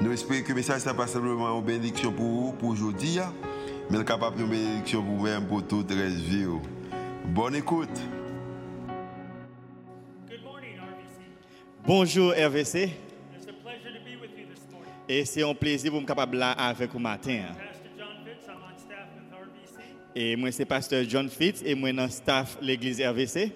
Nous espérons que le message n'est pas simplement une bénédiction pour vous, pour aujourd'hui, mais capable de bénédiction pour vous-même, pour toute la vie. Bonne écoute. Good morning, RBC. Bonjour RVC. It's a pleasure to be with you this morning. Et c'est un plaisir pour me capable là avec vous matin. RBC. Et moi c'est pasteur John Fitz et moi dans staff l'église RVC.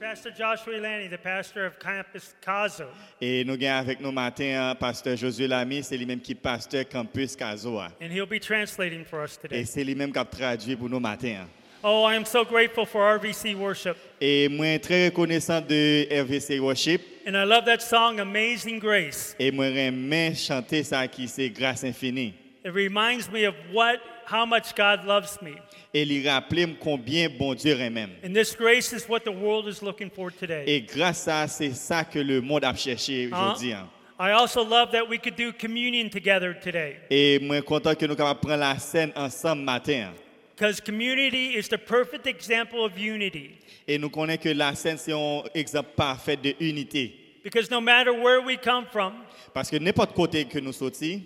Pastor Joshua Lanny, the pastor of Campus Caso. Et nous avons avec nous matin pasteur Josué Lamy, c'est lui-même qui est pasteur campus Kazoa. And he'll be translating for us Et today. c'est lui-même qui a traduit pour nous matin. Oh, I am so grateful for RBC worship. Et moi très reconnaissant de RVC Worship And I love that song, Amazing Grace. et moi j'aime chanter ça qui c'est grâce infinie. It reminds me of what, how much God loves me. Et lui rappeler combien bon Dieu même. And this grace is what the world is looking for today. Et grâce à c'est ça que le monde a cherché aujourd'hui. I also love that we could do communion together today. Et moi content que nous capables prendre la scène ensemble matin. Because community is the perfect example of unity. Et nous connaissons que la scène c'est un exemple parfait de unité. Because no matter where we come from, Parce que n'importe côté que nous sortis,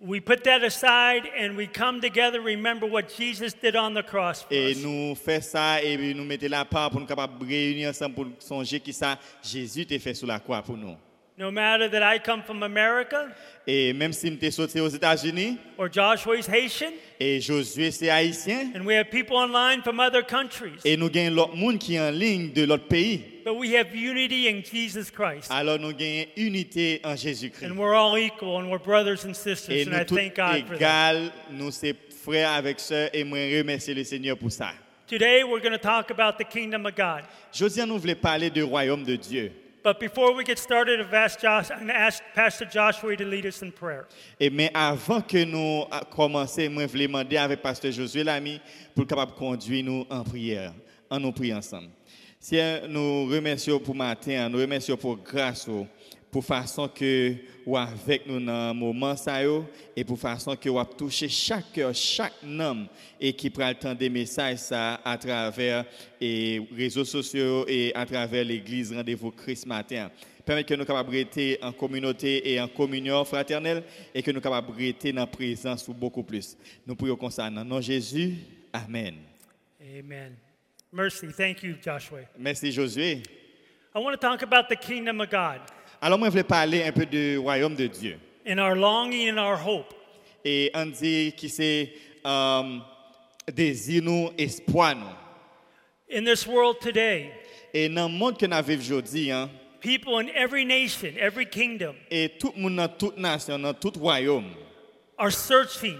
we put that aside and we come together, remember what Jesus did on the cross for et us. nous faisons ça et puis nous mettons la part pour nous capables réunir ensemble pour songer qui ça Jésus t'a fait sur la croix pour nous. No matter that I come from America Et même si nous sorti aux États-Unis or Joshua is Haitian, et Josué c'est haïtien and we have people online from other countries, et nous gagnons l'autre monde qui est en ligne de l'autre pays. but we have unity in Jesus Christ. Alors nous gagnons unité en Jésus-Christ. And we're all equal and we're brothers and sisters, Et and I thank God for that. nous sommes frères avec sœurs et moi remercier le Seigneur pour ça. Today we're going to talk about the kingdom of God. Josiane nous voulait parler du royaume de Dieu. But before we get started, I've asked Josh, I'm going to ask Pastor Joshua to lead us in prayer. Et mais avant que nous a- commencer, moi voulais demander avec pasteur Josué Lamy pour capable conduire nous en prière, en nous prier ensemble. Seigneur, nous remercions pour matin, nous remercions pour grâce oh, pour façon que ou avec nous dans moment ça yo, et pour façon que ou toucher chaque cœur, chaque homme et qui prend le temps des messages ça à travers les réseaux sociaux et à travers l'église rendez-vous Christ matin. Permettre que nous capables rester en communauté et en communion fraternelle et que nous capables rester dans la présence ou beaucoup plus. Nous prions comme ça dans nom Jésus. Amen. Amen. Mercy. Thank you, Joshua. Merci Josué. I want to talk about the kingdom of God Alors moi je voulais parler un peu du royaume de Dieu. and our longing and our hope. Et on dit qui c'est euh, désir nous, espoir nous. In this world today, Et dans le monde que nous vivons aujourd'hui, hein, people in every nation, every kingdom et tout le monde dans toute nation, dans tout royaume, are searching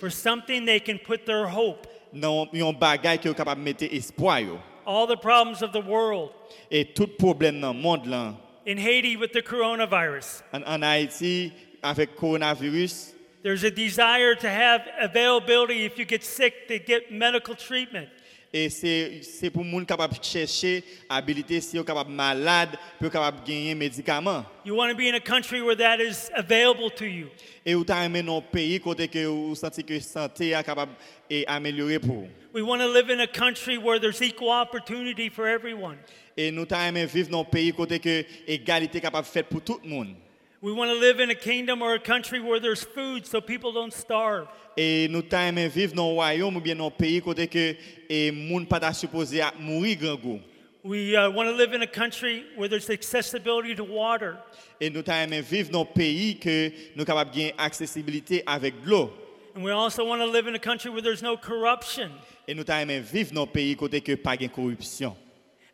for something they can put their hope. dans un bagage qui est capable de mettre espoir. yo. All the problems of the world. Et tout problème dans le monde là, In Haiti with the coronavirus, en, en Haïti avec coronavirus, there's a desire to have availability if you get sick to get medical treatment. Et c'est pour monde capable de chercher habilité si est capable malade pour capable gagner médicaments. You want to be in a country where that is available to you. Et ou t'as aimé dans pays côté que ou senti que santé est capable et améliorer pour. We want to live in a country where there's equal opportunity for everyone. Et nous aimé vivre dans pays côté que égalité capable faite pour tout le monde. We want to live in a kingdom or a country where there's food so people don't starve. E nou ta viv wayom ou bien peyi kote ke e moun supose a mouri gangou. We uh, want to live in a country where there's accessibility to water. E nou ta viv peyi ke nou gen aksesibilite avèk. And we also want to live in a country where there's no corruption. E nou ta viv peyi kote ke pa gen korupsyon.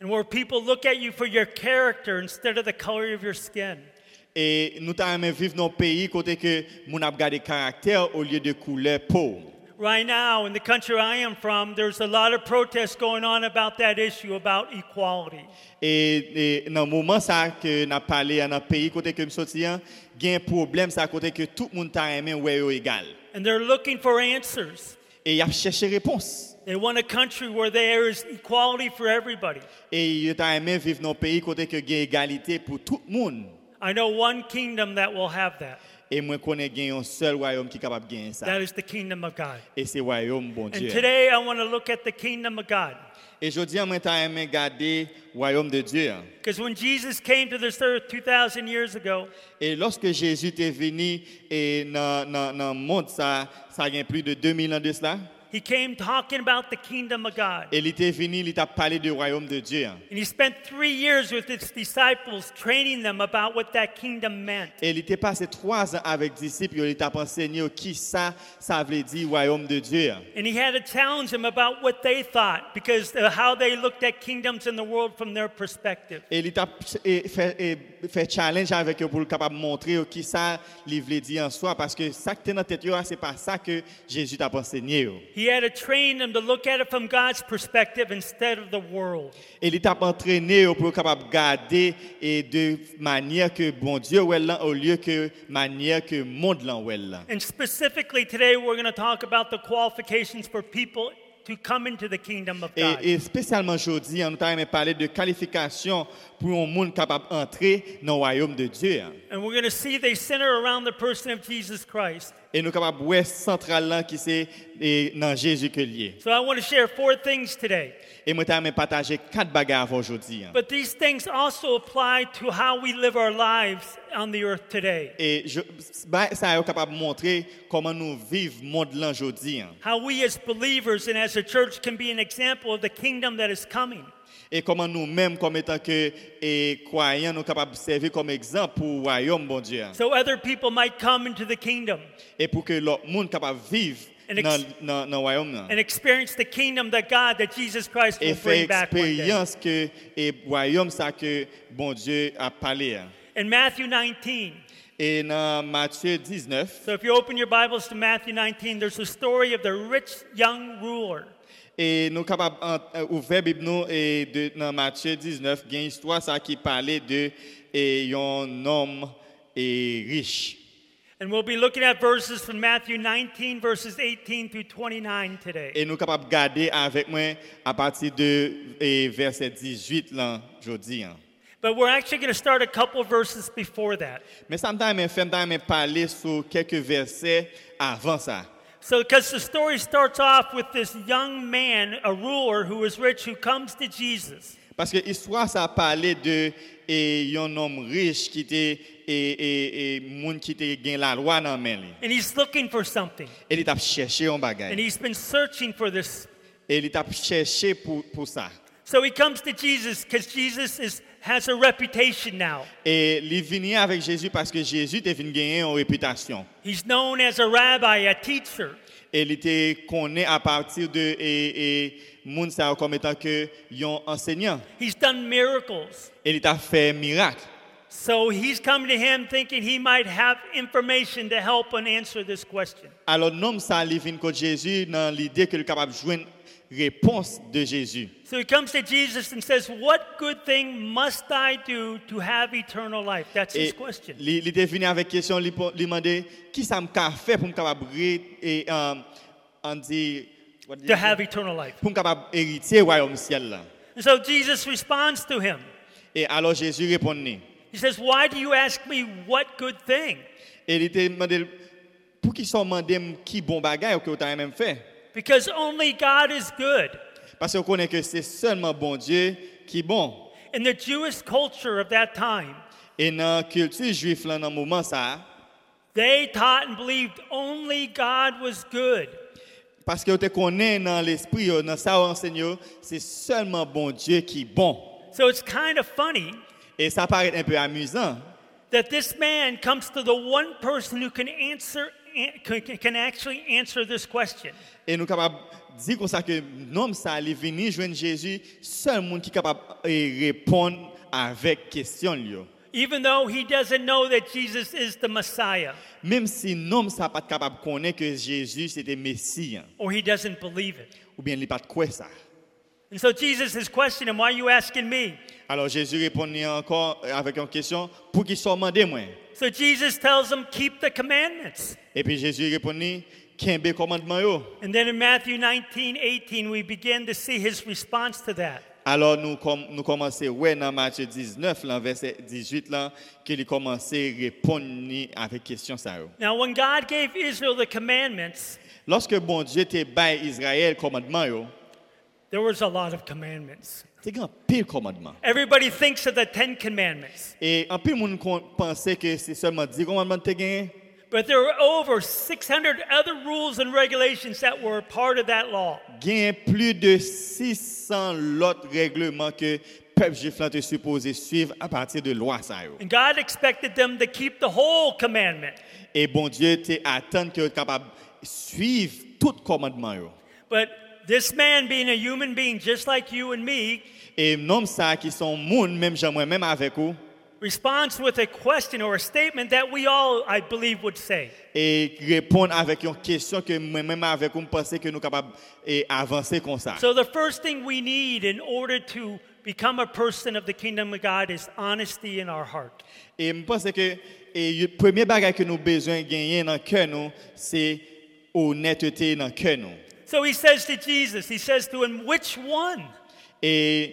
And where people look at you for your character instead of the color of your skin. Et nous aimé vivre dans un pays côté que moun a gardé caractère au lieu de couleur peau. Right now, in the country I am from, there's a lot of protests going on about that issue about equality. Et, et dans le moment ça que n'a parlé dans le pays côté que me sorti, hein, il y a un problème ça côté que tout le monde t'a aimé ouais égal. And they're looking for answers. Et il a cherché réponse. They want a country where there is equality for everybody. Et il t'a aimé vivre dans un pays côté que il y a égalité pour tout le monde. I know one kingdom that will have that. Et moi connais un seul royaume qui capable gagner ça. That is the kingdom of God. Et c'est royaume bon And today I want to look at the kingdom of God. Et je dis moi t'a aimé garder royaume de Dieu. Because when Jesus came to this earth 2,000 years ago, Et lorsque Jésus est venu et dans dans monde ça ça a plus de 2000 ans de cela. He came talking about the kingdom of God. Et il était venu, il t'a parlé du royaume de Dieu. And he spent three years with his disciples training them about what that kingdom meant. Et il était passé trois ans avec les disciples, il t'a enseigné qui ça, ça veut dire royaume de Dieu. And he had to challenge them about what they thought because of how they looked at kingdoms in the world from their perspective. Et il t'a fait, fait challenge avec eux pour le capable montrer qui ça, il voulait dire en soi, parce que ça qui est dans tête, c'est pas ça que Jésus t'a enseigné. He had to train them to look at it from God's perspective instead of the world. Il t'a entraîné pour capable de garder et de manière que bon Dieu ouais là, au lieu que manière que monde ouais là. And specifically today, we're going to talk about the qualifications for people to come into the kingdom of God. Et, et spécialement aujourd'hui, on avons parlé de qualification pour un monde capable d'entrer dans le royaume de Dieu. And we're going to see they center around the person of Jesus Christ. Et nous de voir central là qui c'est et dans Jésus que lié. So I want to share four things today. Et moi t'ai partager quatre bagages aujourd'hui. But these things also apply to how we live our lives on the earth today. Et je, bah, ça est capable de montrer comment nous vivons monde là aujourd'hui. How we as believers and as a church can be an example of the kingdom that is coming. Et comment nous-mêmes, comme étant que et croyants, nous sommes capables de servir comme exemple pour le royaume, bon Dieu. So other people might come into the kingdom Et pour que l'autre monde capable de vivre And ex- dans, dans, dans le royaume. là. and experience the kingdom that God, that Jesus Christ will Et bring back one day. expérience que et royaume ça que bon Dieu a parlé. hein. In Matthew 19, Et dans Matthieu 19, so if you open your Bibles to Matthew 19, there's a story of the rich young ruler. et nous capables ouvrir Bible nous et de, dans Matthieu 19, il y a une histoire ça qui parlait de et un homme et riche. And we'll be looking at verses from Matthew 19, verses 18 through 29 today. Et nous capables de garder avec moi à partir de et verset 18 là aujourd'hui. But we're actually going to start a couple verses before that. Mais ça me fait parler sur quelques versets avant ça. So, because the story starts off with this young man, a ruler who is rich, who comes to Jesus. Parce que l'histoire, ça parlait de et, un homme riche qui était et, et, et monde qui était gain la loi dans main. And he's looking for something. Et il t'a cherché un And bagage. he's been searching for this. Et il t'a cherché pour, pour ça. So he comes to Jesus because Jesus is, has a reputation now. Et il est venu avec Jésus parce que Jésus était venu gagner une réputation. He's known as a rabbi, a teacher. Il était connu à partir de et, et ça comme étant que un enseignant. He's done miracles. Il t'a fait miracle. So he's come to him thinking he might have information to help and answer this question. Alors l'homme ça vient contre Jésus dans l'idée qu'il est capable de joindre réponse de Jésus. So he comes to Jesus and says, What good thing must I do to have eternal life? That's his question. il était venu avec question, il demandait qui ça me fait pour me capable et euh, on dit what did To have eternal life. pour me capable hériter royaume ciel là. So Jesus responds to him. Et alors Jésus répondit. He says, Why do you ask me what good thing? Et il était demandé pour qui sont demandé qui bon bagage que tu as même fait? Because only God is good. parce qu'on connaît que c'est seulement bon Dieu qui est bon. In the Jewish culture of that time, Et dans la culture juive là dans le moment ça they taught and believed only God was good. parce que tu connais dans l'esprit yo, dans ça enseigne c'est seulement bon Dieu qui est bon. So it's kind of funny Et ça paraît un peu amusant that this man comes to the one person who can answer an- can, actually answer this question? Et nous sommes capables de dire comme ça que ça joindre Jésus, seul monde qui capable de répondre avec question. Lui. even though he doesn't know that Jesus is the Messiah Même si l'homme n'est pas capable de connaître que Jésus c'était Messie, or he doesn't believe it. ou bien il pas ça. And so Jesus is questioning Why are you asking me? Alors Jésus répondit encore avec une question pour qu'il soit demandé moi? So Jesus tells him, Keep the commandments. Et puis Jésus répondit qu'un commandement yo. And then in Matthew 19, 18, we begin to see his response to that. Alors nous com nous commençons ouais dans Matthieu 19 là, verset 18 là qu'il à répondre avec question ça. yo. Now, when God gave Israel the commandments, Lorsque bon Dieu bail Israël commandement yo, there was a lot of commandments. C'est grand pile commandement. Everybody thinks of the Ten Commandments, Et en pile monde pensait que c'est seulement 10 commandements te gagné, but there were over 600 other rules and regulations that were part of that law. plus de 600 autres règlements que peuple juif là te supposé suivre à partir de loi ça yo. And God expected them to keep the whole commandment. Et bon Dieu que capable suivre tout commandement yo. But this man, being a human being just like you and me, Et nom ça qui sont moun même même avec vous responds with a question or a statement that we all, I believe, would say. et répondre avec une question que moi même avec vous pensez que nous capable et avancer comme ça. So, the first thing we need in order to become a person of the kingdom of God is honesty in our heart. Et je pense que et premier bagage que nous besoin gagner dans cœur nous c'est honnêteté dans cœur nous. So he says to Jesus, he says to him, Which one? Et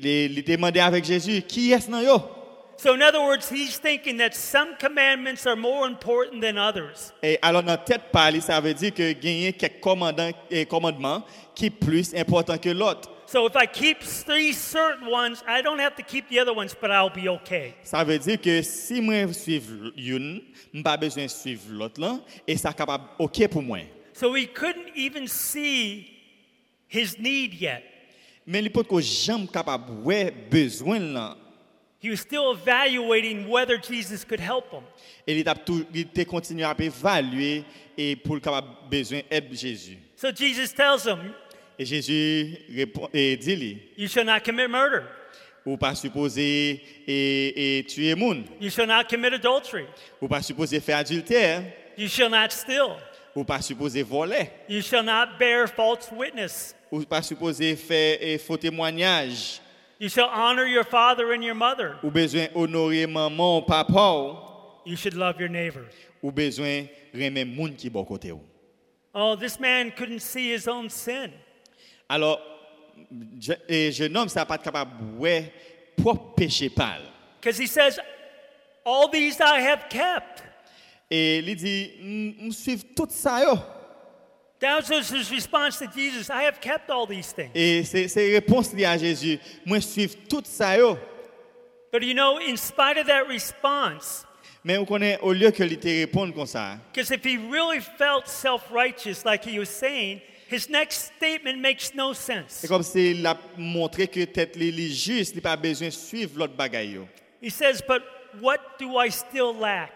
les demander avec Jésus qui est-ce dans yo? So, in other words, he's thinking that some commandments are more important than others. Et alors dans tête parler ça veut dire que gagner quelques commandements qui plus important que l'autre. So, if I keep three certain ones, I don't have to keep the other ones, but I'll be okay. Ça veut dire que si moi suivre une, je pas besoin de suivre l'autre là et ça capable OK pour moi. So, he couldn't even see his need yet. Mais il peut que jamais capable ouais besoin là He was still evaluating whether Jesus could help him. et il a tout il était continué à évaluer et pour capable besoin aide Jésus. So, Jesus tells him, Et Jésus répond et dit lui You shall not commit murder. ou pas supposé et, et tuer monde, You shall not commit adultery. ou pas supposé faire adultère, You shall not steal. Ou pas supposé voler, You shall not bear false witness. ou pas supposé faire et faux témoignage, You shall honor your father and your mother. ou besoin honorer maman, papa, You should love your neighbor. ou besoin remettre monde qui bon côté ou. Oh, this man couldn't see his own sin. Alors je, et jeune homme ça pas capable ouais propre péché pâle. Because he says, All these I have kept. Et il dit me suivre tout ça. That was his response to Jesus I have kept all these things. Et c'est c'est réponse liée à Jésus, moi suivre tout ça yo. But you know, in spite of that response, Mais on connaît au lieu que il te réponde comme ça, because if he really felt self righteous, like he was saying, his next statement makes no sense. c'est comme s'il a montré que tête li li juste, il pas besoin de suivre l'autre bagaille yo. He says, But what do I still lack?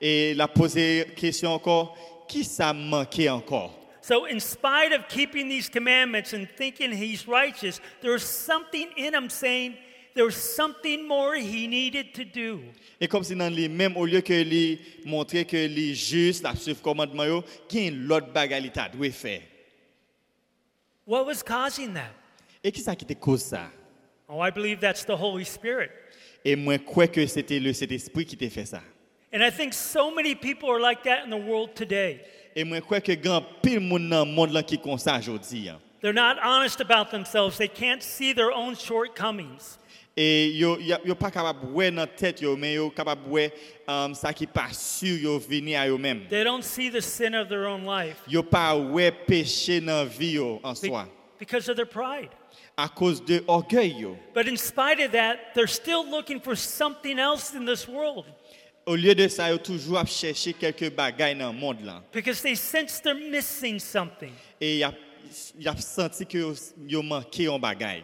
Et il a posé question encore, qui ça manquait encore? So, in spite of keeping these commandments and thinking he's righteous, there's something in him saying there's something more he needed to do. Et comme si dans lui même au lieu que lui montrer que lui juste la suivre commandement yo, a l'autre bagaille t'a doit faire. What was causing that? Et qui ça qui te cause ça? Oh, I believe that's the Holy Spirit. Et moi crois que c'était le Saint-Esprit qui t'a fait ça. And I think so many people are like that in the world today. Et moi crois que grand pile monde dans le monde là qui comme ça aujourd'hui. hein. They're not honest about themselves. They can't see their own shortcomings. Et yo y a- yo pas capable ouais dans tête yo mais yo capable ouais um, ça qui pas sûr yo venir à yo même. They don't see the sin of their own life Yo pas ouais péché dans vie yo en be- soi because of their pride. À cause de orgueil. But in spite of that, they're still looking for something else in this world Au lieu de ça yo toujours à chercher quelques bagailles dans le monde là. because they sense they're missing something. Et y a senti que yo manqué un bagaille.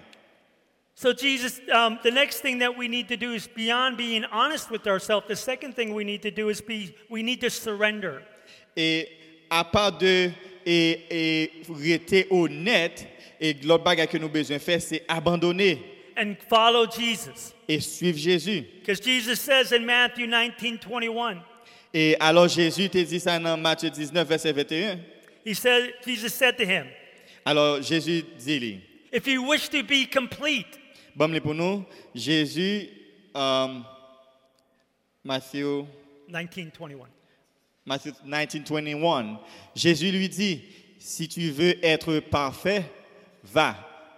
So, Jesus, um, the next thing that we need to do is beyond being honest with ourselves, the second thing we need to do is be, we need to surrender. Et à part de et, et rester honnête, et l'autre bagage que nous besoin faire, c'est abandonner. and follow Jesus. et suivre Jésus. Because Jesus says in Matthew 19 21, Et alors Jésus te dit ça dans Matthieu 19, verset 21. he said, Jesus said to him, Alors Jésus dit, lui, If you wish to be complete, bon, pour nous, Jésus, euh, Matthieu, 19 21. Matthieu 19, 21, Jésus lui dit, si tu veux être parfait, va,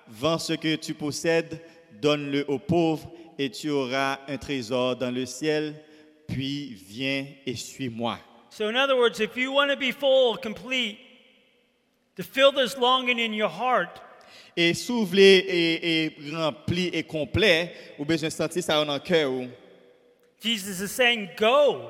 vends ce que tu possèdes, donne-le aux pauvres, et tu auras un trésor dans le ciel, puis viens et suis-moi. So, in other words, if you want to be full, complete, to fill this longing in your heart, Et s'ouvrir et, et rempli et complet, ou besoin sentir ça dans le cœur. Jesus is saying, Go,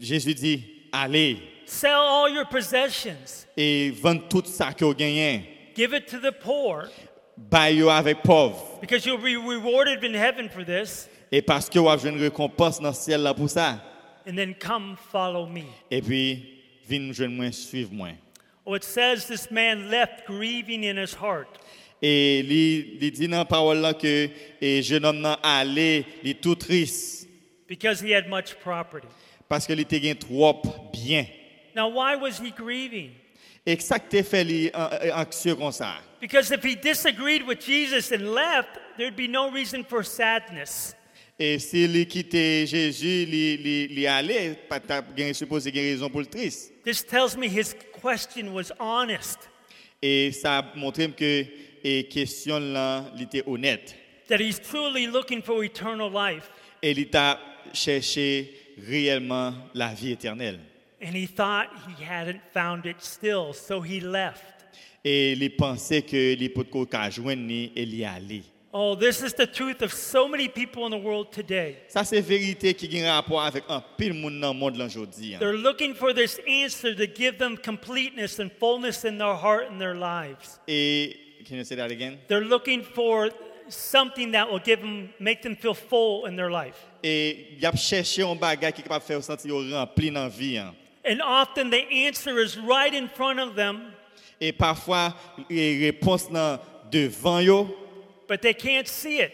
Jésus dit, allez sell all your possessions, et vends tout ça que vous gagnez. give it to the poor, Baille avec pauvre. because you'll be rewarded in heaven for this, Et parce que vous avez une récompense dans le ciel là pour ça. and then come follow me. Et puis, viens je moi, suivre moi. Oh, it says this man left grieving in his heart. Et il, dit dans la parole là que et jeune homme allé, il est tout triste because he had much property. Parce que il était trop bien. Now, why was he grieving? Et ça t'es fait lui an- an- anxieux comme ça. Because if he disagreed with Jesus and left, there'd be no reason for sadness. Et s'il quittait Jésus, il, il, il allait, gain- supposé qu'il y a raison pour le triste. This tells me his question was honest, Et ça a montré que et question là, il était honnête. that he's truly looking for eternal life. Et il t'a cherché réellement la vie éternelle. And he thought he hadn't found it still, so he left. Et il pensait que les potes qu'à joindre et y aller. Oh, this is the truth of so many people in the world today. Ça c'est vérité qui a rapport avec un pile monde dans le monde aujourd'hui. They're looking for this answer to give them completeness and fullness in their heart and their lives. Et can you say that again? They're looking for something that will give them, make them feel full in their life. Et il a cherché un bagage qui est capable de faire sentir rempli dans la vie. hein. And often the answer is right in front of them, Et parfois les réponses là devant yo, but they can't see it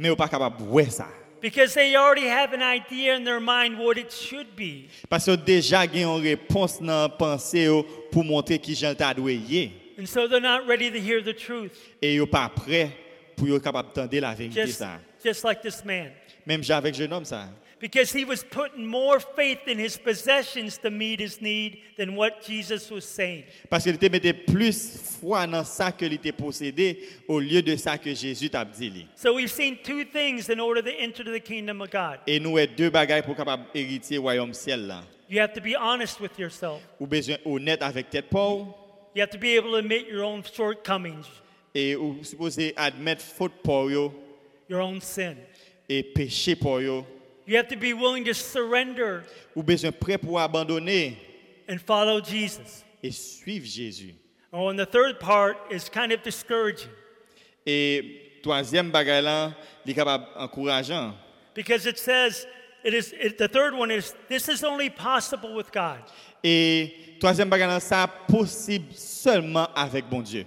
on pas capable de voir ça. because they already have an idea in their mind what it should be. Parce que déjà il y a une réponse dans la pensée yo pour montrer qui j'en t'a yé. And so they're not ready to hear the truth, et yo pas prêt pour yo capable d'entendre la vérité just, ça. just like this man. Même j'ai avec jeune homme ça. Because he was putting more faith in his possessions to meet his need than what Jesus was saying. Parce qu'il mettait plus foi dans ça que il était possédé au lieu de ça que Jésus t'a dit. So we've seen two things in order to enter the kingdom of God. Et nous avons deux bagages pour capable hériter royaume ciel là. You have to be honest with yourself. Ou besoin honnête avec tête pauvre You have to be able to admit your own shortcomings, et ou supposé admettre faute pour yo your own sin. et péché pour yo. You have to be willing to surrender Ou besoin prêt pour abandonner and follow Jesus. et suivre Jésus. Oh, and the third part is kind of discouraging Et troisième là, il est capable encourageant. because it says, it is, it, the third one is, this is only possible with God. Et troisième bagage là, ça possible seulement avec bon Dieu.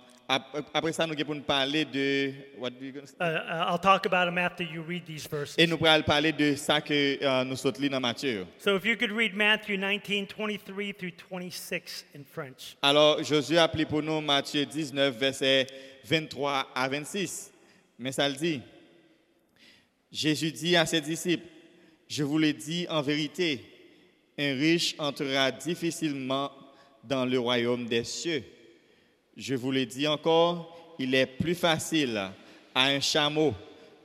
après ça, nous allons parler de... what do you? Uh, uh, I'll talk about them after you read these verses. Et nous pourrons parler de ça que euh, nous sommes dans Matthieu. So if you could read Matthew 19, 23 through 26 in French. Alors, Josué a appelé pour nous Matthieu 19, versets 23 à 26. Mais ça le dit. Jésus dit à ses disciples, je vous le dis en vérité, un riche entrera difficilement dans le royaume des cieux. Je vous le dis encore, il est plus facile à un chameau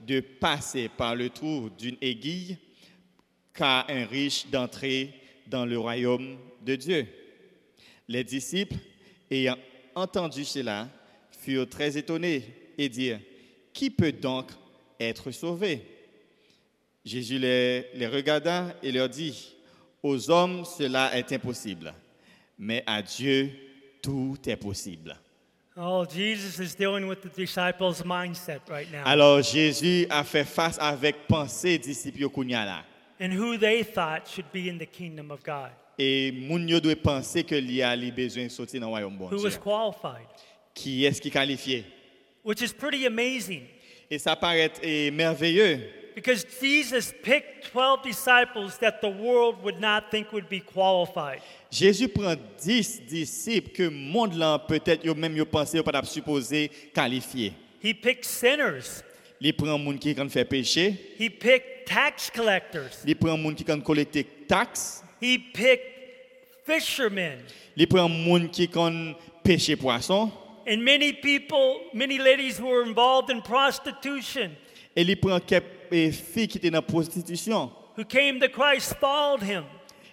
de passer par le trou d'une aiguille qu'à un riche d'entrer dans le royaume de Dieu. Les disciples, ayant entendu cela, furent très étonnés et dirent, Qui peut donc être sauvé? Jésus les, les regarda et leur dit, Aux hommes cela est impossible, mais à Dieu tout est possible. Oh, Jesus is dealing with the disciples' mindset right now Alors Jésus a fait face avec pensée disciples and who they thought should be in the kingdom of God. Et moun yo doit penser que li a li besoin sortir dans royaume bon Who was qualified, Qui est-ce qui qualifié? which is pretty amazing Et ça paraît eh, merveilleux because Jesus picked 12 disciples that the world would not think would be qualified. Jésus prend 10 disciples que monde là peut-être yo même yo pensé yo pas supposé qualifier. He picked sinners, Il prend moun qui quand fait péché, he picked tax collectors, il prend moun qui quand collecter taxe, he picked fishermen. il prend moun qui quand pêcher poisson And many people, many ladies who were involved in prostitution, et il prend quelques filles qui étaient dans la prostitution who came to Christ, followed him.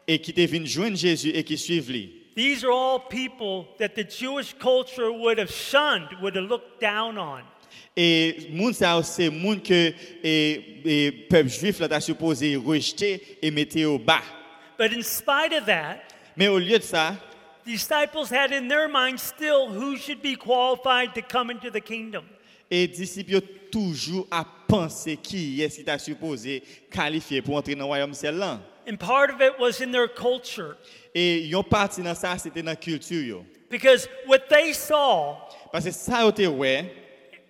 et qui étaient venus joindre Jésus et qui suivent lui. These are all people that the Jewish culture would have shunned, would have looked down on. Et moun ça c'est moun que et, et peuple juif là t'a supposé rejeter et mettre au bas. But in spite of that, Mais au lieu de ça, disciples had in their mind still who should be qualified to come into the kingdom. et disciples toujours à penser qui est-ce qui t'a supposé qualifier pour entrer dans le royaume. And part of it was in their culture. Et yon parti dans ça c'était dans la culture yo. Because what they saw Parce que ça était ouais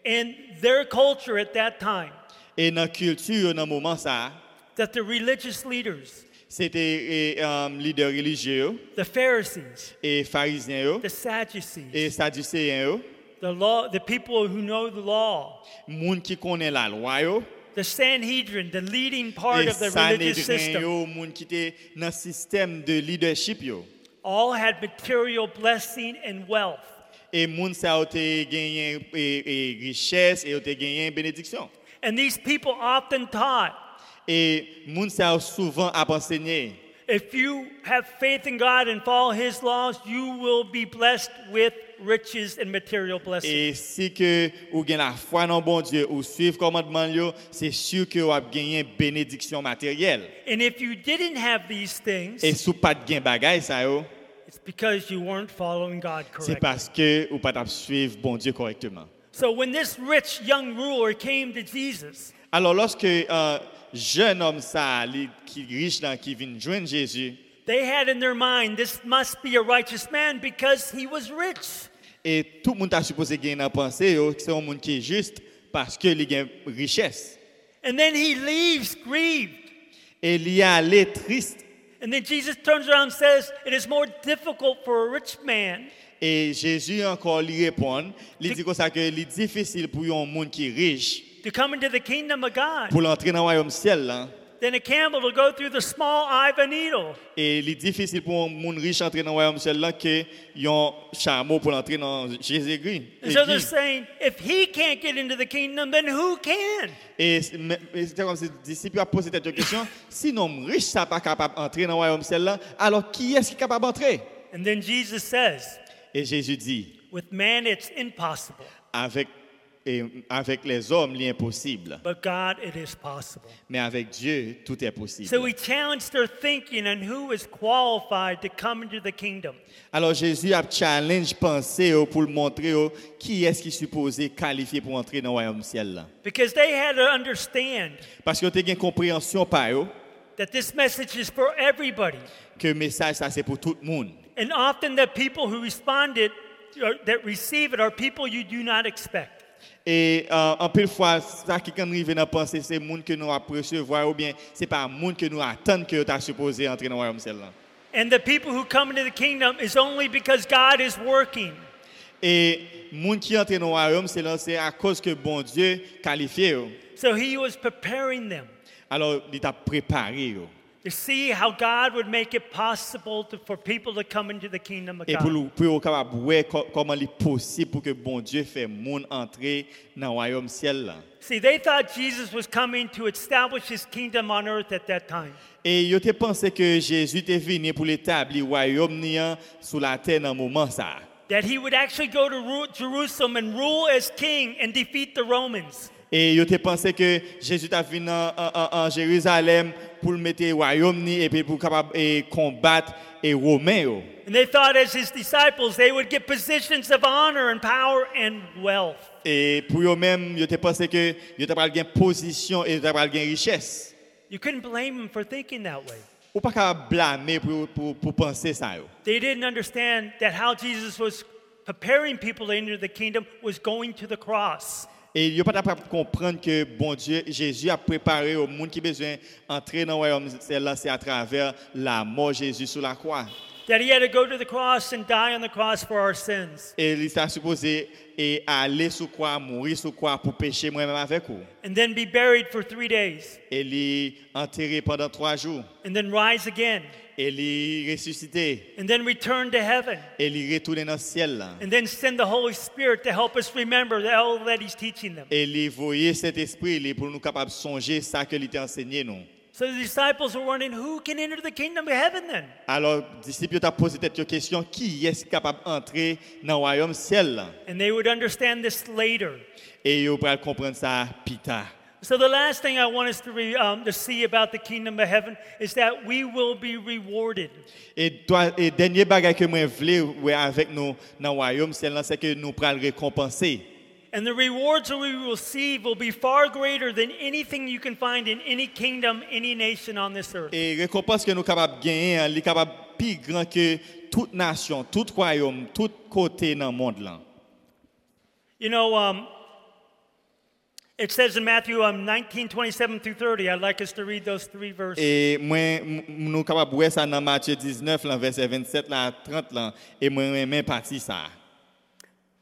in their culture at that time, et dans la culture dans moment ça, that the religious leaders, c'était um, leader religieux the Pharisees, et pharisiens yo, the Sadducees, et sadducéens yo, the law, the people who know the law, moun qui connaît la loi yo, the Sanhedrin, the leading part of the religious system, yo, moun était dans le de leadership yo. all had material blessing and wealth. Et moun sa yo te et, et richesse et yo te gagné bénédiction. And these people often taught Et moun sa yo souvent a enseigné. if you have faith in God and follow His laws, you will be blessed with riches and material blessing. Et si que ou gen la foi dans bon Dieu ou suivre commandement yo, c'est sûr que ou a gagné bénédiction matérielle. And if you didn't have these things, Et sou pas gen bagay sa yo, it's because you weren't following God c'est correctly. parce que ou pas t'a suivre bon Dieu correctement. So when this rich young ruler came to Jesus, Alors lorsque un jeune homme ça li- qui riche là qui vient joindre Jésus they had in their mind, this must be a righteous man because he was rich. Et tout le monde a supposé gagner dans pensée yo, que c'est un monde qui est juste parce que il a richesse. And then he leaves grieved. Et il y a allé triste And then Jesus turns around and says, It is more difficult for a rich man et Jésus encore lui répond, il dit comme ça que est difficile pour un monde qui est riche to come into the kingdom of God pour l'entrer dans le royaume ciel là. Than a camel to go through the small eye of a needle. Et il est difficile pour un monde riche entrer dans le royaume ciel là que un chameau pour l'entrer dans Jésus-Christ. And so they're saying, if he can't get into the kingdom, then who can? Et c'était comme si les disciples ont posé cette question. Si un homme riche n'est pas capable d'entrer dans le royaume ciel là, alors qui est-ce qui est capable d'entrer? And then Jesus says, Et Jésus dit, with man it's impossible, avec, et avec les hommes, l'impossible. but God it is possible. Mais avec Dieu, tout est possible. So he challenged their thinking on who is qualified to come into the kingdom. Alors Jésus a challenge pensée pour montrer qui est-ce qui est supposé qualifier pour entrer dans le royaume ciel. Because they had to understand Parce que tu as une compréhension par eux that this message is for everybody. que le message ça c'est pour tout le monde. And often the people who responded, or that receive it, are people you do not expect. Et euh, en pile fois, ça qui quand arrive dans penser, c'est le monde que nous avons recevoir ou bien c'est pas le monde que nous attendons que tu supposé entrer dans le royaume là. And the people who come into the kingdom is only because God is working. Et le monde qui entre dans le royaume c'est à cause que bon Dieu qualifié. So he was preparing them Alors il t'a préparé. To see how God would make it possible to, for people to come into the kingdom of Et pour God. pour capable voir comment il possible pour que bon Dieu fait monde entrer dans le royaume ciel là. See, they thought Jesus was coming to establish his kingdom on earth at that time. Et yo te pensé que Jésus était venu pour l'établir royaume nian sous la terre dans moment ça. That he would actually go to Jerusalem and rule as king and defeat the Romans. Et ils que Jésus est venu en, Jérusalem pour mettre au royaume et pour combattre les Romains. And they thought, as his disciples, they would get positions of honor and power and wealth. Et pour eux-mêmes, ils pensé que ils ont gagner position et ils gagner richesse. You couldn't blame them for thinking that way. Ou pas blâmer pour, pour, pour penser ça. They didn't understand that how Jesus was preparing people to enter the kingdom was going to the cross. Et ils n'ont pas capable de comprendre que bon Dieu, Jésus a préparé au monde qui a besoin d'entrer dans le royaume, c'est là, c'est à travers la mort de Jésus sur la croix. That he had to go to the cross and die on the cross for our sins. Et il s'est supposé et aller sur croix, mourir sur croix pour pécher moi-même avec vous. And then be buried for three days. Et il enterré pendant trois jours. And then rise again. Et il est ressuscité. And then return to heaven. Et il est retourné dans le ciel. là. And then send the Holy Spirit to help us remember all that he's teaching them. Et il voyé cet esprit il est pour nous capables de songer ça que il a enseigné nous. So the disciples were wondering, who can enter the kingdom of heaven then? Alors, disciples t'ont posé cette question, qui est capable d'entrer dans le royaume ciel? And they would understand this later. Et ils vont comprendre ça plus tard. So the last thing I want us to, re, um, to see about the kingdom of heaven is that we will be rewarded. Et, toi, et dernier bagage que moi voulais ouais, avec nous dans le royaume là, c'est que nous pourrons récompenser. And the rewards that we will receive will be far greater than anything you can find in any kingdom, any nation on this earth. Et récompense que nous de gagner, est capable plus grand que toute nation, tout royaume, tout côté dans le monde. Là. You know, um, it says in Matthew um, 19, 27 through 30. I'd like us to read those three verses. Et moi, nous capables de ça dans Matthieu 19, là, verset 27 là, à 30, là, et moi, même partie ça.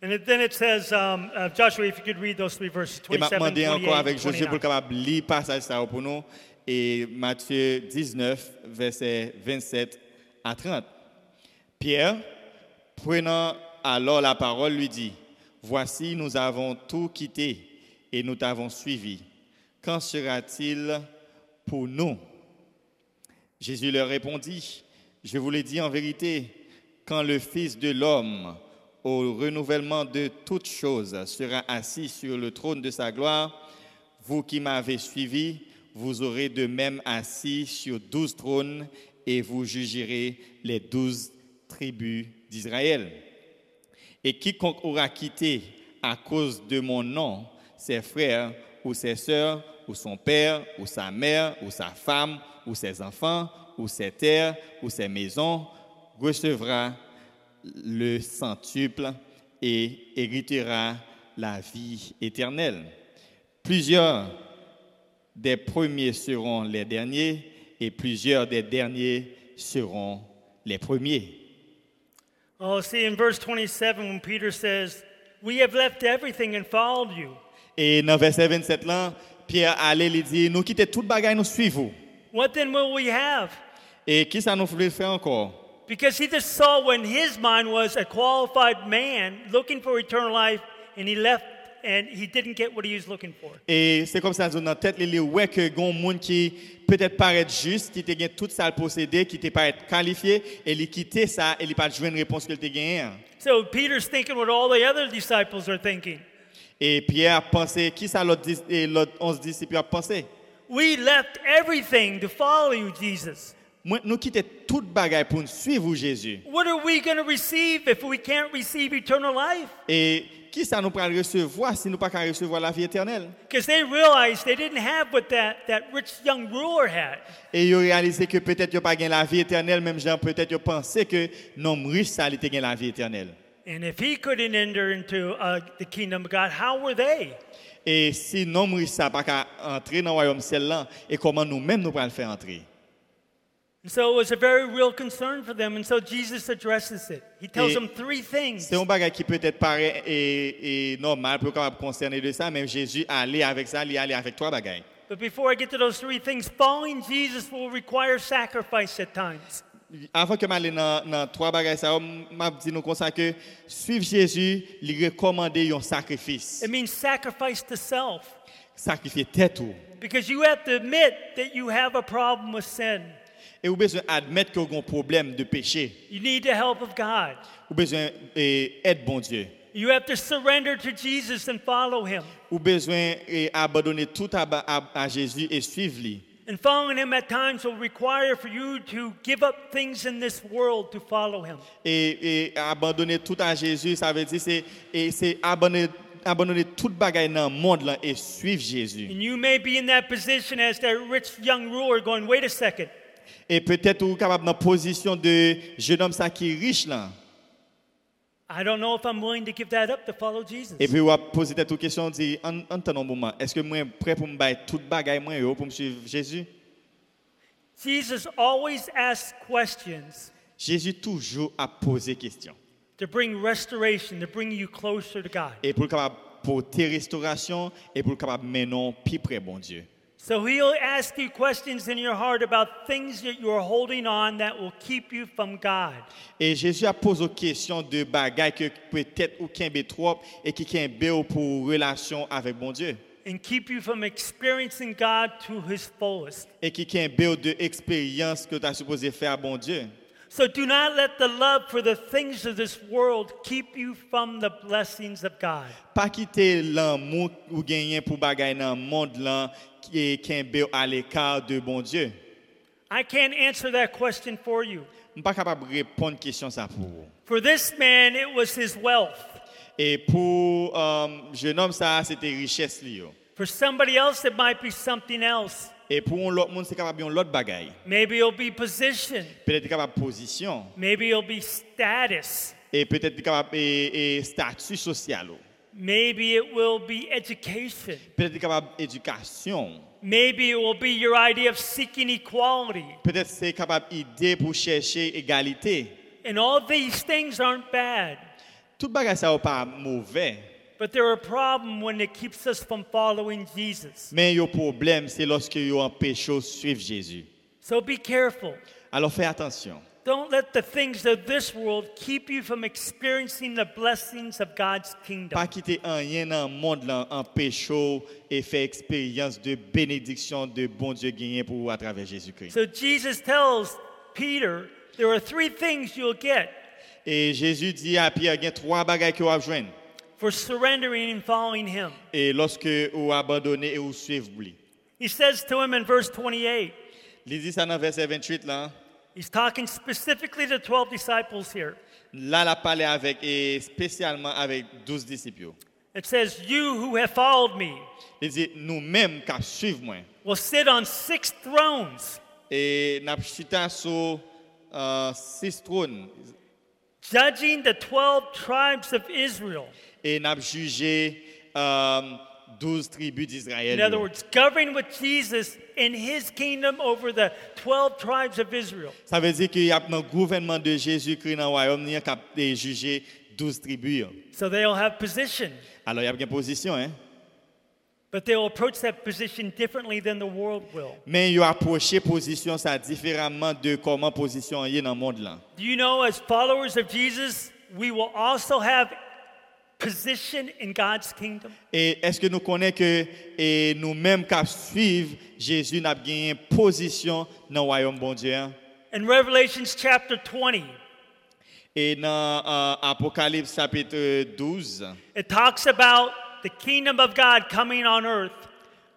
And it, then it says, um, uh, Joshua, if you could read those three verses, Et m'a 27, demandé 28, encore avec Josué pour 29. capable lire passage ça pour nous. Et Matthieu 19, verset 27 à 30. Pierre, prenant alors la parole, lui dit, Voici, nous avons tout quitté et nous t'avons suivi. Qu'en sera-t-il pour nous? Jésus leur répondit, Je vous le dis en vérité, quand le Fils de l'homme, au renouvellement de toutes choses, sera assis sur le trône de sa gloire, vous qui m'avez suivi, vous aurez de même assis sur douze trônes et vous jugerez les douze tribus d'Israël. Et quiconque aura quitté à cause de mon nom ses frères ou ses sœurs, ou son père, ou sa mère, ou sa femme, ou ses enfants, ou ses terres, ou ses maisons, recevra le centuple et héritera la vie éternelle. Plusieurs des premiers seront les derniers, et plusieurs des derniers seront les premiers. Oh, see, in verse 27, when Peter says, We have left everything and followed you. Et dans verset 27 là, Pierre allait lui dire, nous quittons toute bagaille, nous suivons. What then will we have? Et qui ça nous voulait faire encore? Because he just saw when his mind was a qualified man looking for eternal life, and he left and he didn't get what he was looking for. Et c'est comme ça dans la tête, il ouais que gon monde qui peut-être paraît juste, qui te gagne tout ça le posséder, qui te paraît qualifié, et il quitté ça, et il pas joué une réponse que te gagné. So Peter's thinking what all the other disciples are thinking. Et Pierre a pensé, qui ça l'autre dis- et l'autre 11 disciples a pensé? We left everything to follow you, Jesus. Nous quittons toute bagaille pour nous suivre Jésus. What are we going to receive if we can't receive eternal life? Et qui ça nous pourra recevoir si nous pas qu'à recevoir la vie éternelle? Because they realized they didn't have what that, that rich young ruler had. Et ils ont réalisé que peut-être ils pas gagné la vie éternelle, même gens peut-être ils pensaient que l'homme riche, ça allait gagner la vie éternelle. And if he couldn't enter into uh, the kingdom of God, how were they? Et si l'homme riche, ça pas qu'à entrer dans le royaume ciel là, et comment nous-mêmes nous pourrons faire entrer? And so it was a very real concern for them. And so Jesus addresses it. He tells Et them three things. C'est un bagage qui peut-être paraît et, et normal pour capable concerner de ça, mais Jésus allait avec ça, il allait avec trois bagages. But before I get to those three things, following Jesus will require sacrifice at times. Avant que m'aller dans dans trois bagages ça, m'a dit nous comme ça que suivre Jésus, lui recommander un sacrifice. It means sacrifice to self. Sacrifier tête. Because you have to admit that you have a problem with sin. Et vous besoin admettre que vous avez un problème de péché. You need the help of God. Vous besoin d'aide bon Dieu. You have to surrender to Jesus and follow him. Ou besoin abandonner tout à- à Jésus et suivre lui. And following him at times will require for you to give up things in this world to follow him. Et, et abandonner tout à Jésus, ça veut dire c'est et c'est abandonner abandonner toute bagaille dans le monde là et suivre Jésus. And you may be in that position as that rich young ruler going, wait a second, Et peut-être ou capable dans position de jeune homme ça qui est riche là. I don't know if I'm willing to give that up to follow Jesus. Et puis ou a poser tête aux questions dit en en temps moment, est-ce que moi prêt pour me bailler toute bagaille moi yo pour me suivre Jésus? Jesus always asks questions Jésus toujours a posé question. to bring restoration, to bring you closer to God. Et pour le capable porter restauration et pour le capable mener plus près bon Dieu. So he'll ask you questions in your heart about things that you're holding on that will keep you from God. Et Jésus a posé question de bagaille que peut-être ou kembe trop et qui kembe ou pour relation avec bon Dieu. and keep you from experiencing God to his fullest. Et qui kembe ou de expérience que tu as supposé faire bon Dieu. So do not let the love for the things of this world keep you from the blessings of God. Pas quitter l'amour ou gagner pour bagaille dans monde là kembe à l'écart de bon Dieu. I can't answer that question for you. Je suis pas capable de répondre à question ça pour vous. For this man, it was his wealth. Et pour um, jeune homme ça c'était richesse li yo. For somebody else, it might be something else. Et pour un autre monde c'est capable bagaille. Maybe it'll be position. Peut-être capable position Maybe it'll be status. et peut-être capable et, et statut social. ou. Maybe it will be education. Peut-être que capable éducation. Maybe it will be your idea of seeking equality. Peut-être c'est capable idée pour chercher égalité. And all these things aren't bad, Tout bagage ça pas mauvais, but there are a problem when it keeps us from following Jesus. mais le problème c'est lorsque yo empêche suivre Jésus. So be careful. Alors fais attention. Don't let the things of this world keep you from experiencing the blessings of God's kingdom. Pas quitter rien dans monde là empêche et faire expérience de bénédiction de bon Dieu gagné pour vous à travers Jésus-Christ. So Jesus tells Peter, there are three things you'll get Et Jésus dit à Pierre, il y a trois bagages que vous avez joindre. for surrendering and following him. Et lorsque vous abandonnez et vous suivez lui. He says to him in verse 28, Il dit ça dans verset 28 là. He's talking specifically to 12 disciples here. Là, la parlé avec, et spécialement avec 12 disciples. It says, You who have followed me Il dit, nous-mêmes qui suivons moi. will sit on six thrones, Et nous chita sur euh, six trônes. judging the 12 tribes of Israel. Et nous jugé euh, 12 tribus In other words, governing with Jesus in his kingdom over the 12 tribes of Israel. Ça veut dire qu'il y a un gouvernement de Jésus-Christ dans le royaume qui a jugé 12 tribus. So they'll have position, Alors, il y a une position, hein? but they'll approach that position differently than the world will. Mais il a approché position ça différemment de comment position est dans le monde là. Do you know, as followers of Jesus, we will also have position in God's kingdom? Et est-ce que nous connaissons que et nous-mêmes qui suivons Jésus, avons gagné position dans le royaume bon Dieu? hein? In Revelations chapter 20, Et dans euh, Apocalypse chapitre 12, it talks about the kingdom of God coming on earth.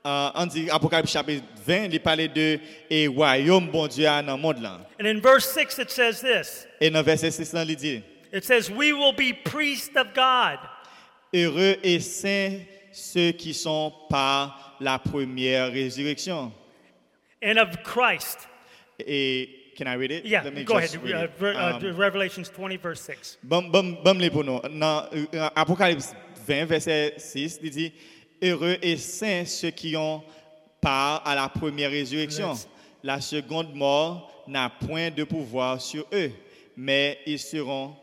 euh, on dit Apocalypse chapitre 20, il parlait de et royaume bon Dieu dans le monde là. And in verse 6, it says this Et dans verset 6, là, il dit It says, We will be priests of God. Heureux et saints ceux qui sont par la première résurrection. and of Christ. Et can I read it? Yeah, Let me go ahead. read Uh, it. ver- uh, Um, Revelations 20, verse 6. Bon, bon, bon les pour nous. Dans euh, Apocalypse 20, verset 6, il dit Heureux et saints ceux qui ont part à la première résurrection. Yes. La seconde mort n'a point de pouvoir sur eux, mais ils seront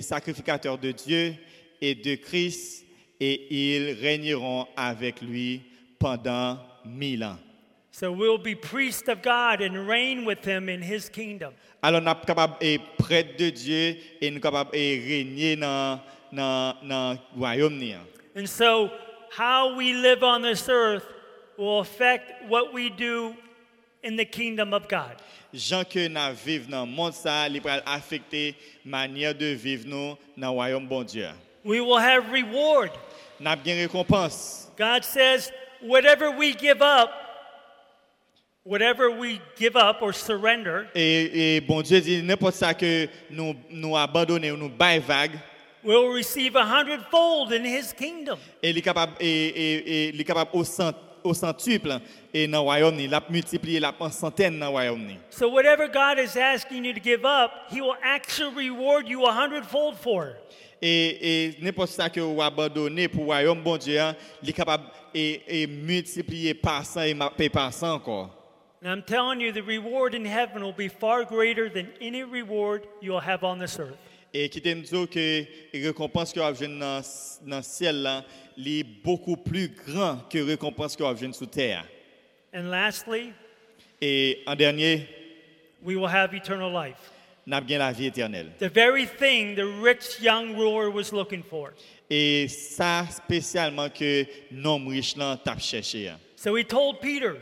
sacrificateurs de Dieu et de Christ, et ils régneront avec lui pendant mille ans. So we'll be priests of God and reign with him in his kingdom. Alors, nous d'être prêtres de Dieu et nous capables de régner dans dans dans royaume. ni. And so how we live on this earth will affect what we do in the kingdom of God. Gens que nous vivons dans monde, ça, il va affecter manière de vivre nous dans royaume bon Dieu. We will have reward. Nous bien récompense. God says, whatever we give up, whatever we give up or surrender, Et, et bon Dieu dit, n'importe ça que nous, nous abandonnons ou nous baillons vague, will receive a hundredfold in his kingdom. et il est capable, et, et, et il est capable au, cent, au centuple et dans le royaume, il a multiplié la en centaines dans royaume. So whatever God is asking you to give up, he will actually reward you a hundredfold for. Et, et n'importe ça que vous abandonnez pour le royaume bon Dieu, hein, il est capable et multiplier par 100 et payer par 100 encore. And I'm telling you, the reward in heaven will be far greater than any reward you'll have on this earth. Et qui que la récompense que vous avez dans dans le ciel, là, il est beaucoup plus grand que que vous avez sur terre. And lastly, Et en dernier, we will have eternal life. Avons bien la vie éternelle. The very thing the rich young ruler was looking for. Et ça, spécialement que l'homme riche là t'a cherché. hein. So he told Peter,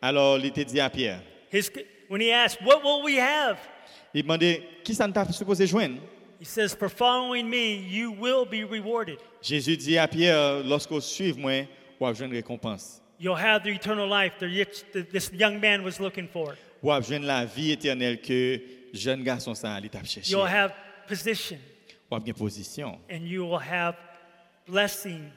Alors, il était dit à Pierre, his, when he asked, What will we have? il demandait, qui ça t'a supposé joindre? He says, For following me, you will be rewarded. Jésus dit à Pierre, lorsqu'on suit moi, vous avez une récompense. You'll have the eternal life the, this young man was looking for. Vous avez la vie éternelle que jeune garçon ça il t'a cherché. You'll have position, avez une position. and you will have blessing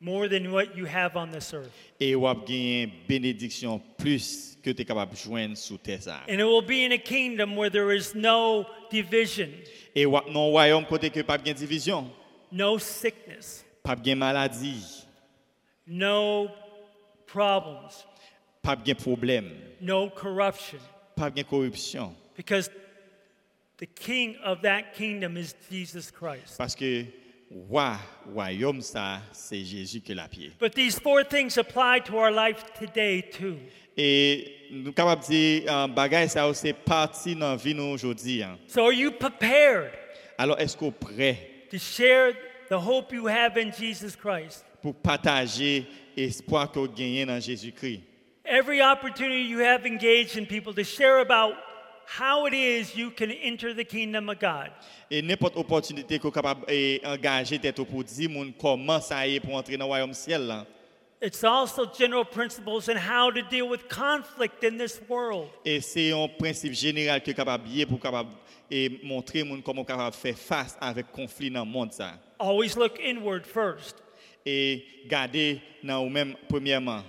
more than what you have on this earth. Et vous avez bénédiction plus que tu es capable joindre sous terre. ça. And it will be in a kingdom where there is no division, Et dans un royaume côté que pas de division, no sickness, pas de maladie, no problems, pas de problème, no corruption, pas de corruption. because the king of that kingdom is Jesus Christ. Parce que roi, royaume ça, c'est Jésus qui l'a pied. But these four things apply to our life today too. Et nous de dire, euh, bagay ça c'est parti dans la vie nous aujourd'hui. hein. So are you prepared Alors, est-ce est prêt to share the hope you have in Jesus Christ? pour partager l'espoir que vous gagnez dans Jésus-Christ? Every opportunity you have engaged in people to share about how it is you can enter the kingdom of God. Et n'importe opportunité que capable d'engager tête pour dire moun comment ça est pour entrer dans royaume ciel là. It's also general principles in how to deal with conflict in this world. Et c'est un principe général que capable pour capable et montrer moun comment capable faire face avec conflit dans monde ça. Always look inward first. Et garder dans même premièrement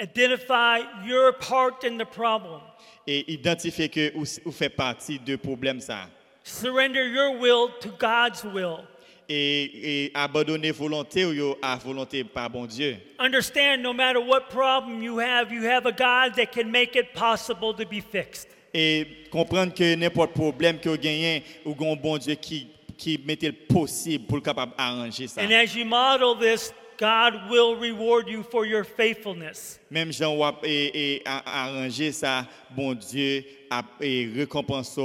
Identify your part in the problem. et identifier que vous, vous faites partie de problème ça. Surrender your will to God's will. Et, et abandonner volonté ou à volonté par bon Dieu. Understand no matter what problem you have, you have a God that can make it possible to be fixed. Et comprendre que n'importe problème que vous gagnez, ou un bon Dieu qui, qui mettait le possible pour le capable d'arranger ça. And as you model this, God will reward you for your faithfulness. Même Jean Wap et, arranger ça, bon Dieu a récompense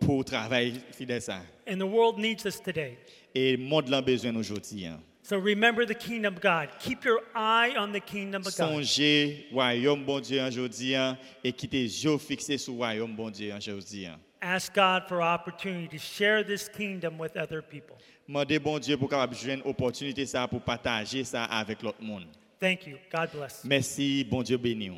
pour travail fidèle ça. And the world needs us today. Et monde l'a besoin aujourd'hui. So remember the kingdom of God. Keep your eye on the kingdom of God. Songez royaume bon Dieu aujourd'hui et quittez yeux fixés sur royaume bon Dieu aujourd'hui. Ask God for opportunity to share this kingdom with other people. Mandez bon Dieu pour capable une opportunité ça pour partager ça avec l'autre monde. Thank you. God bless. Merci, bon Dieu béni.